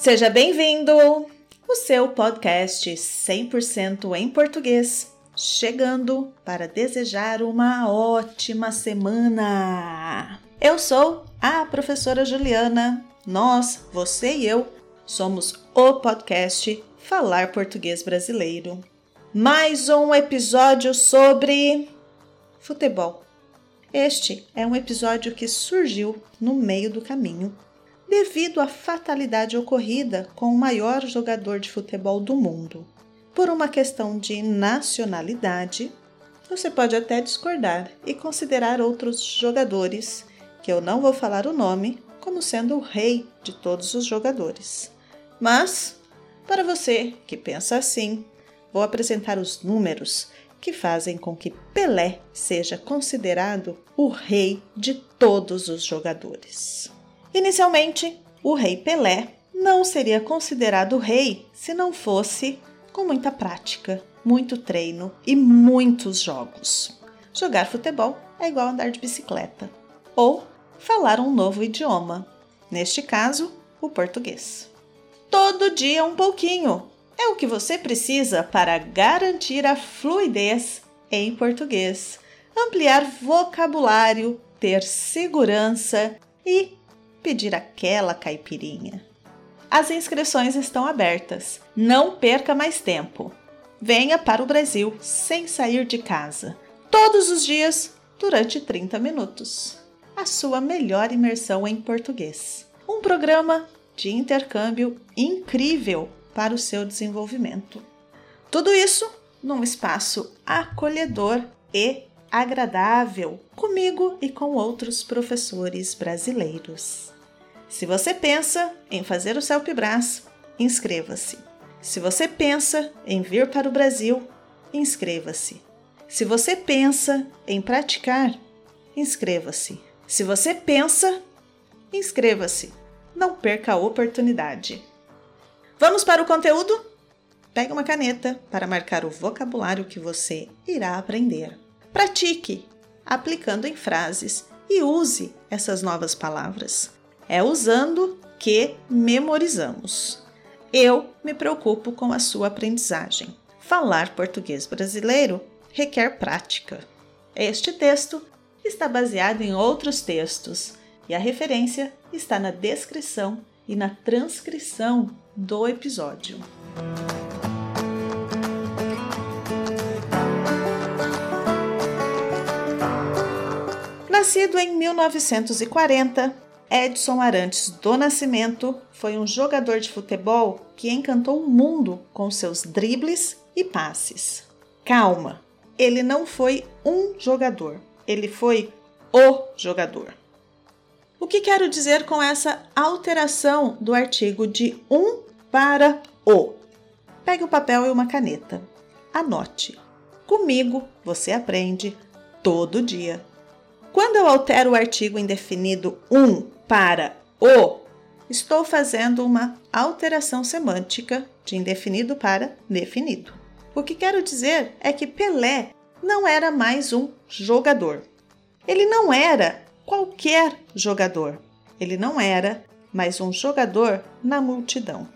Seja bem-vindo! O seu podcast 100% em português, chegando para desejar uma ótima semana! Eu sou a professora Juliana. Nós, você e eu, somos o podcast Falar Português Brasileiro. Mais um episódio sobre futebol. Este é um episódio que surgiu no meio do caminho devido à fatalidade ocorrida com o maior jogador de futebol do mundo. Por uma questão de nacionalidade, você pode até discordar e considerar outros jogadores, que eu não vou falar o nome, como sendo o rei de todos os jogadores. Mas, para você que pensa assim, vou apresentar os números que fazem com que Pelé seja considerado o rei de todos os jogadores. Inicialmente, o rei Pelé não seria considerado rei se não fosse com muita prática, muito treino e muitos jogos. Jogar futebol é igual andar de bicicleta ou falar um novo idioma, neste caso, o português. Todo dia um pouquinho é o que você precisa para garantir a fluidez em português, ampliar vocabulário, ter segurança e pedir aquela caipirinha. As inscrições estão abertas. Não perca mais tempo. Venha para o Brasil sem sair de casa, todos os dias, durante 30 minutos. A sua melhor imersão em português. Um programa de intercâmbio incrível para o seu desenvolvimento. Tudo isso num espaço acolhedor e agradável comigo e com outros professores brasileiros. Se você pensa em fazer o CELPBRAS, inscreva-se. Se você pensa em vir para o Brasil, inscreva-se. Se você pensa em praticar, inscreva-se. Se você pensa, inscreva-se. Não perca a oportunidade. Vamos para o conteúdo? Pegue uma caneta para marcar o vocabulário que você irá aprender. Pratique, aplicando em frases e use essas novas palavras. É usando que memorizamos. Eu me preocupo com a sua aprendizagem. Falar português brasileiro requer prática. Este texto está baseado em outros textos e a referência está na descrição e na transcrição do episódio. Nascido em 1940, Edson Arantes do Nascimento foi um jogador de futebol que encantou o mundo com seus dribles e passes. Calma, ele não foi um jogador, ele foi o jogador. O que quero dizer com essa alteração do artigo de um para o? Pegue o papel e uma caneta. Anote. Comigo você aprende todo dia. Quando eu altero o artigo indefinido um para o, estou fazendo uma alteração semântica de indefinido para definido. O que quero dizer é que Pelé não era mais um jogador. Ele não era qualquer jogador. Ele não era mais um jogador na multidão.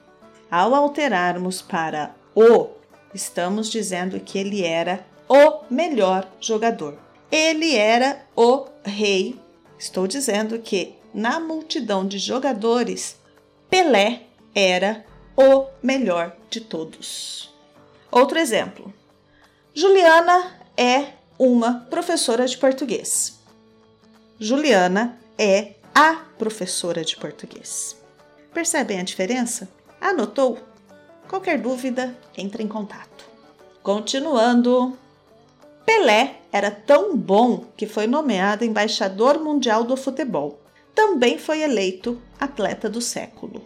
Ao alterarmos para o, estamos dizendo que ele era o melhor jogador. Ele era o rei. Estou dizendo que na multidão de jogadores, Pelé era o melhor de todos. Outro exemplo. Juliana é uma professora de português. Juliana é a professora de português. Percebem a diferença? Anotou? Qualquer dúvida, entre em contato. Continuando, Pelé era tão bom que foi nomeado embaixador mundial do futebol. Também foi eleito atleta do século.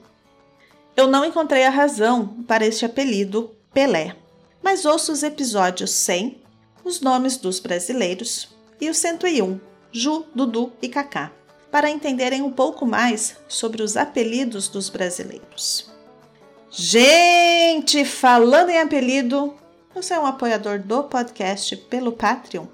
Eu não encontrei a razão para este apelido Pelé, mas ouço os episódios 100, os nomes dos brasileiros, e o 101, Ju, Dudu e Kaká, para entenderem um pouco mais sobre os apelidos dos brasileiros. Gente, falando em apelido, você é um apoiador do podcast pelo Patreon?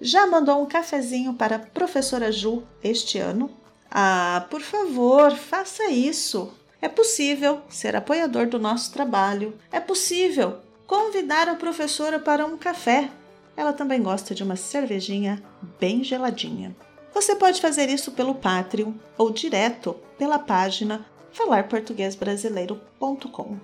Já mandou um cafezinho para a professora Ju este ano? Ah, por favor, faça isso. É possível ser apoiador do nosso trabalho. É possível convidar a professora para um café. Ela também gosta de uma cervejinha bem geladinha. Você pode fazer isso pelo Patreon ou direto pela página falarportuguesbrasileiro.com.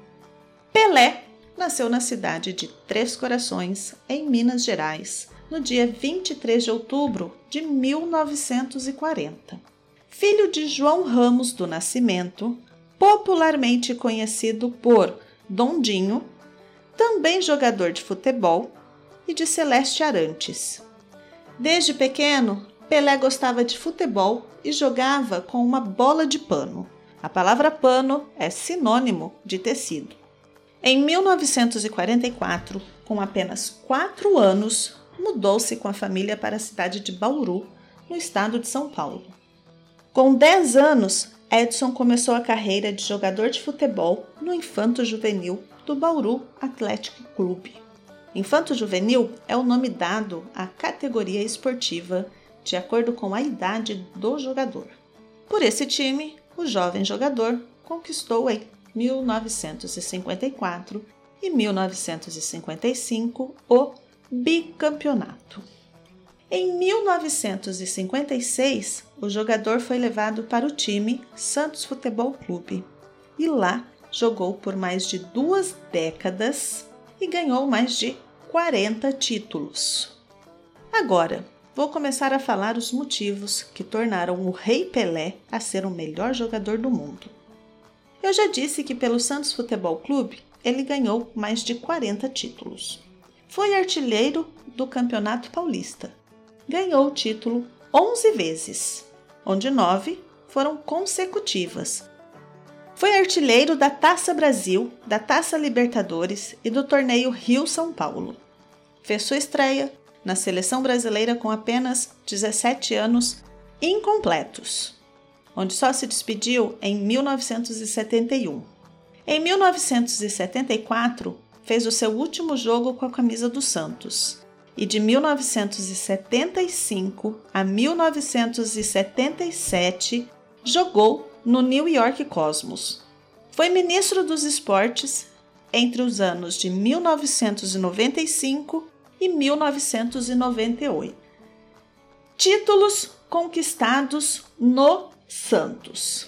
Pelé nasceu na cidade de Três Corações, em Minas Gerais, no dia 23 de outubro de 1940. Filho de João Ramos do Nascimento, popularmente conhecido por Dondinho, também jogador de futebol, e de Celeste Arantes. Desde pequeno, Pelé gostava de futebol e jogava com uma bola de pano. A palavra pano é sinônimo de tecido. Em 1944, com apenas 4 anos, mudou-se com a família para a cidade de Bauru, no estado de São Paulo. Com 10 anos, Edson começou a carreira de jogador de futebol no Infanto Juvenil do Bauru Atlético Clube. Infanto Juvenil é o nome dado à categoria esportiva de acordo com a idade do jogador. Por esse time, o jovem jogador conquistou em 1954 e 1955 o bicampeonato. Em 1956, o jogador foi levado para o time Santos Futebol Clube e lá jogou por mais de duas décadas e ganhou mais de 40 títulos. Agora, vou começar a falar os motivos que tornaram o Rei Pelé a ser o melhor jogador do mundo. Eu já disse que pelo Santos Futebol Clube ele ganhou mais de 40 títulos. Foi artilheiro do Campeonato Paulista, ganhou o título 11 vezes, onde nove foram consecutivas. Foi artilheiro da Taça Brasil, da Taça Libertadores e do torneio Rio-São Paulo. Fez sua estreia na seleção brasileira com apenas 17 anos incompletos, onde só se despediu em 1971. Em 1974, fez o seu último jogo com a camisa do Santos e de 1975 a 1977 jogou no New York Cosmos. Foi ministro dos esportes entre os anos de 1995 e 1998. Títulos conquistados no Santos: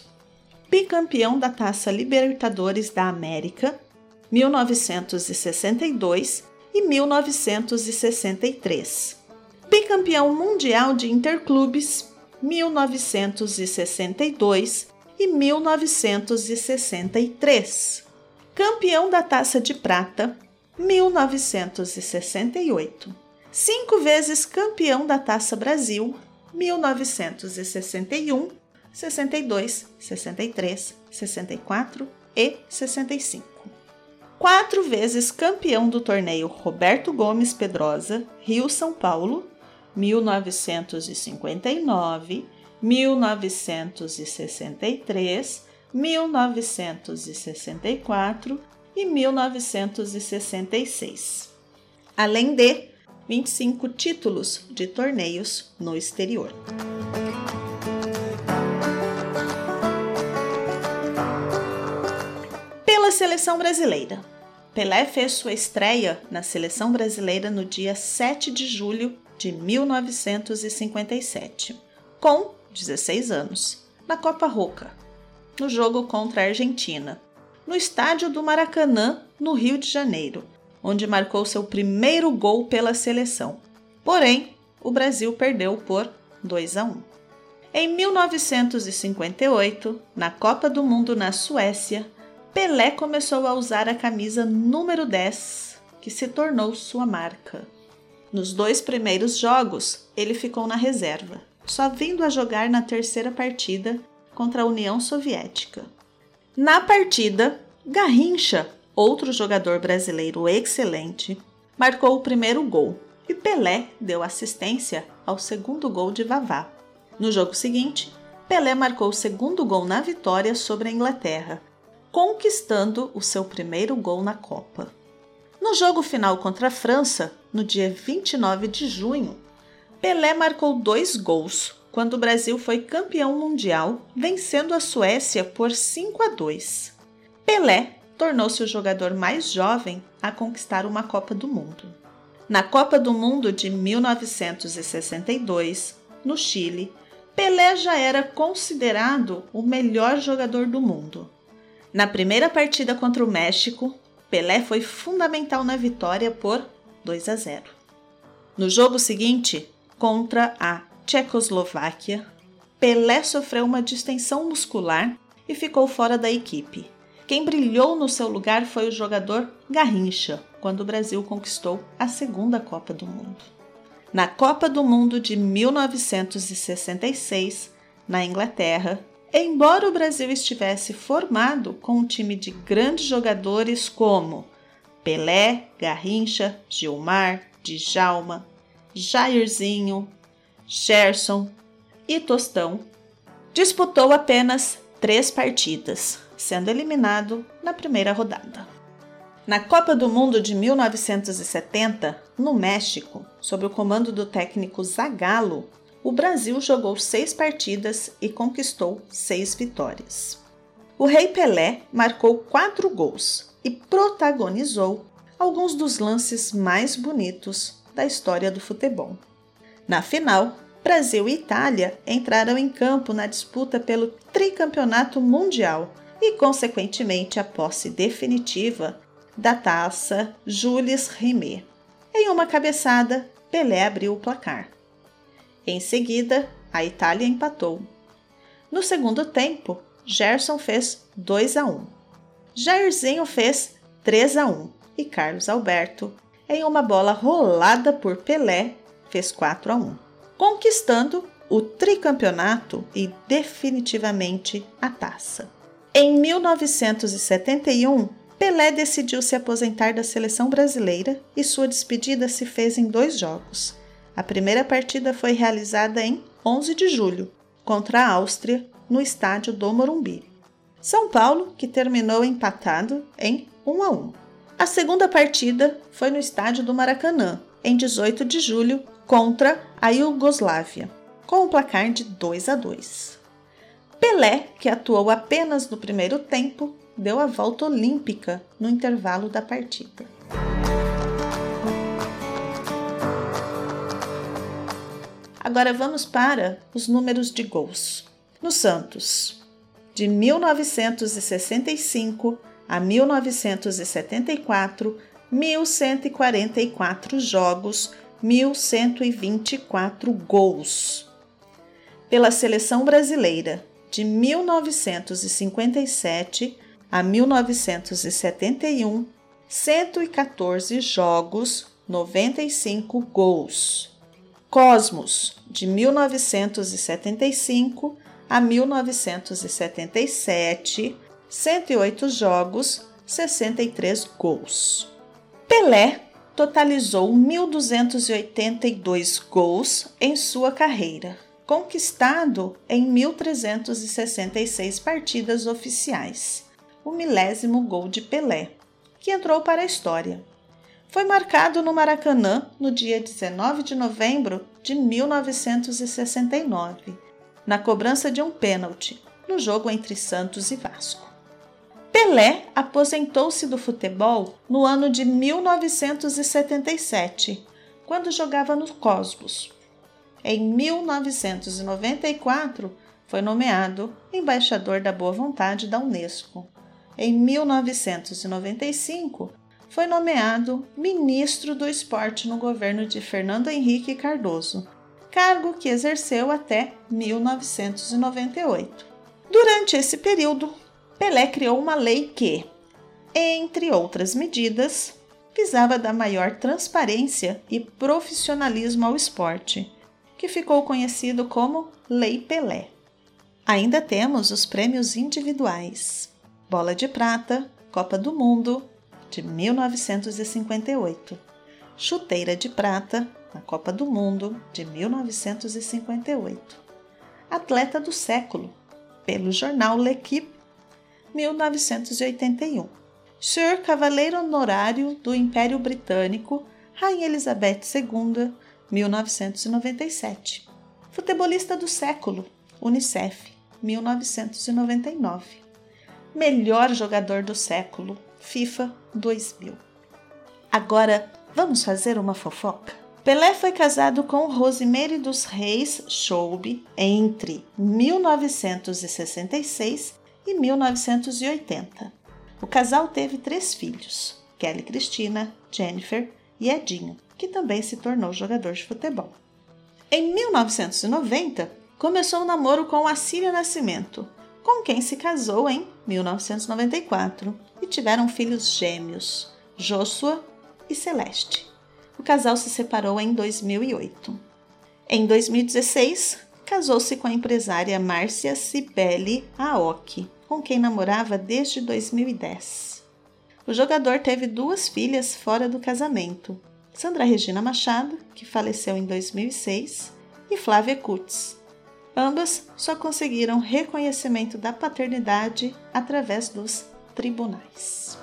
bicampeão da Taça Libertadores da América, 1962 e 1963. Bicampeão mundial de interclubes 1962 e 1963. Campeão da Taça de Prata 1968. Cinco vezes campeão da Taça Brasil 1961, 62, 63, 64 e 65 quatro vezes campeão do torneio Roberto Gomes Pedrosa, Rio São Paulo, 1959, 1963, 1964 e 1966. Além de 25 títulos de torneios no exterior. Seleção brasileira. Pelé fez sua estreia na seleção brasileira no dia 7 de julho de 1957, com 16 anos, na Copa Roca, no jogo contra a Argentina, no estádio do Maracanã, no Rio de Janeiro, onde marcou seu primeiro gol pela seleção. Porém, o Brasil perdeu por 2 a 1. Em 1958, na Copa do Mundo na Suécia, Pelé começou a usar a camisa número 10, que se tornou sua marca. Nos dois primeiros jogos, ele ficou na reserva, só vindo a jogar na terceira partida contra a União Soviética. Na partida, Garrincha, outro jogador brasileiro excelente, marcou o primeiro gol e Pelé deu assistência ao segundo gol de Vavá. No jogo seguinte, Pelé marcou o segundo gol na vitória sobre a Inglaterra, conquistando o seu primeiro gol na Copa. No jogo final contra a França, no dia 29 de junho, Pelé marcou dois gols quando o Brasil foi campeão mundial, vencendo a Suécia por 5 a 2. Pelé tornou-se o jogador mais jovem a conquistar uma Copa do Mundo. Na Copa do Mundo de 1962, no Chile, Pelé já era considerado o melhor jogador do mundo. Na primeira partida contra o México, Pelé foi fundamental na vitória por 2 a 0. No jogo seguinte, contra a Tchecoslováquia, Pelé sofreu uma distensão muscular e ficou fora da equipe. Quem brilhou no seu lugar foi o jogador Garrincha, quando o Brasil conquistou a segunda Copa do Mundo. Na Copa do Mundo de 1966, na Inglaterra, embora o Brasil estivesse formado com um time de grandes jogadores como Pelé, Garrincha, Gilmar, Djalma, Jairzinho, Gerson e Tostão, disputou apenas três partidas, sendo eliminado na primeira rodada. Na Copa do Mundo de 1970, no México, sob o comando do técnico Zagallo, o Brasil jogou seis partidas e conquistou seis vitórias. O Rei Pelé marcou quatro gols e protagonizou alguns dos lances mais bonitos da história do futebol. Na final, Brasil e Itália entraram em campo na disputa pelo tricampeonato mundial e, consequentemente, a posse definitiva da taça Jules Rimet. Em uma cabeçada, Pelé abriu o placar. Em seguida, a Itália empatou. No segundo tempo, Gerson fez 2 a 1. Jairzinho fez 3 a 1 e Carlos Alberto, em uma bola rolada por Pelé, fez 4 a 1, conquistando o tricampeonato e definitivamente a taça. Em 1971, Pelé decidiu se aposentar da seleção brasileira e sua despedida se fez em dois jogos. A primeira partida foi realizada em 11 de julho, contra a Áustria, no estádio do Morumbi. São Paulo, que terminou empatado em 1 a 1. A segunda partida foi no estádio do Maracanã, em 18 de julho, contra a Iugoslávia, com o placar de 2 a 2. Pelé, que atuou apenas no primeiro tempo, deu a volta olímpica no intervalo da partida. Agora vamos para os números de gols. No Santos, de 1965 a 1974, 1.144 jogos, 1.124 gols. Pela seleção brasileira, de 1957 a 1971, 114 jogos, 95 gols. Cosmos, de 1975 a 1977, 108 jogos, 63 gols. Pelé totalizou 1.282 gols em sua carreira, conquistado em 1.366 partidas oficiais o milésimo gol de Pelé, que entrou para a história. Foi marcado no Maracanã no dia 19 de novembro de 1969, na cobrança de um pênalti, no jogo entre Santos e Vasco. Pelé aposentou-se do futebol no ano de 1977, quando jogava no Cosmos. Em 1994, foi nomeado embaixador da boa vontade da Unesco em 1995, foi nomeado ministro do esporte no governo de Fernando Henrique Cardoso, cargo que exerceu até 1998. Durante esse período, Pelé criou uma lei que, entre outras medidas, visava dar maior transparência e profissionalismo ao esporte, que ficou conhecido como Lei Pelé. Ainda temos os prêmios individuais. Bola de Prata, Copa do Mundo, de 1958. Chuteira de Prata, na Copa do Mundo, de 1958. Atleta do Século, pelo jornal L'Equipe, 1981. Sir Cavaleiro Honorário do Império Britânico, Rainha Elizabeth II, 1997. Futebolista do Século, Unicef, 1999 melhor jogador do século, FIFA 2000. Agora, vamos fazer uma fofoca? Pelé foi casado com Rosemary dos Reis Choube entre 1966 e 1980. O casal teve três filhos: Kelly Cristina, Jennifer e Edinho, que também se tornou jogador de futebol. Em 1990, começou o um namoro com Assíria Nascimento, com quem se casou em 1994 e tiveram filhos gêmeos, Joshua e Celeste. O casal se separou em 2008. Em 2016, casou-se com a empresária Márcia Cibele Aoki, com quem namorava desde 2010. O jogador teve duas filhas fora do casamento, Sandra Regina Machado, que faleceu em 2006, e Flávia Kutz. Ambas só conseguiram reconhecimento da paternidade através dos tribunais.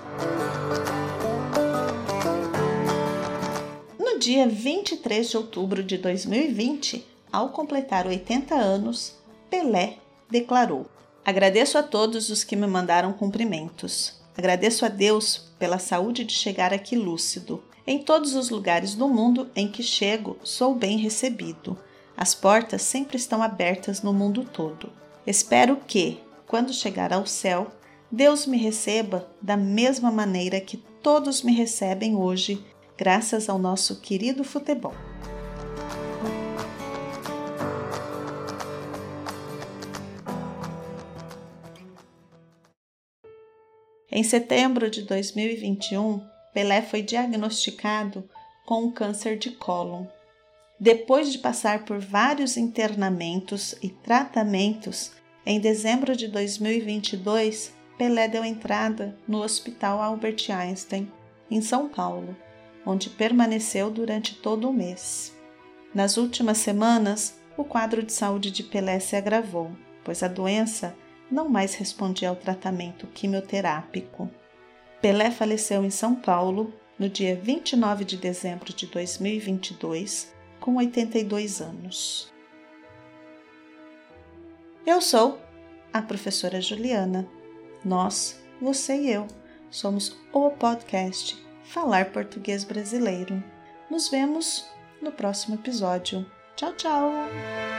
No dia 23 de outubro de 2020, ao completar 80 anos, Pelé declarou: Agradeço a todos os que me mandaram cumprimentos. Agradeço a Deus pela saúde de chegar aqui lúcido. Em todos os lugares do mundo em que chego, sou bem recebido. As portas sempre estão abertas no mundo todo. Espero que, quando chegar ao céu, Deus me receba da mesma maneira que todos me recebem hoje graças ao nosso querido futebol. Em setembro de 2021, Pelé foi diagnosticado com um câncer de cólon. Depois de passar por vários internamentos e tratamentos, em dezembro de 2022, Pelé deu entrada no Hospital Albert Einstein, em São Paulo, onde permaneceu durante todo o mês. Nas últimas semanas, o quadro de saúde de Pelé se agravou, pois a doença não mais respondia ao tratamento quimioterápico. Pelé faleceu em São Paulo no dia 29 de dezembro de 2022, com 82 anos. Eu sou a professora Juliana. Nós, você e eu, somos o podcast Falar Português Brasileiro. Nos vemos no próximo episódio. Tchau, tchau!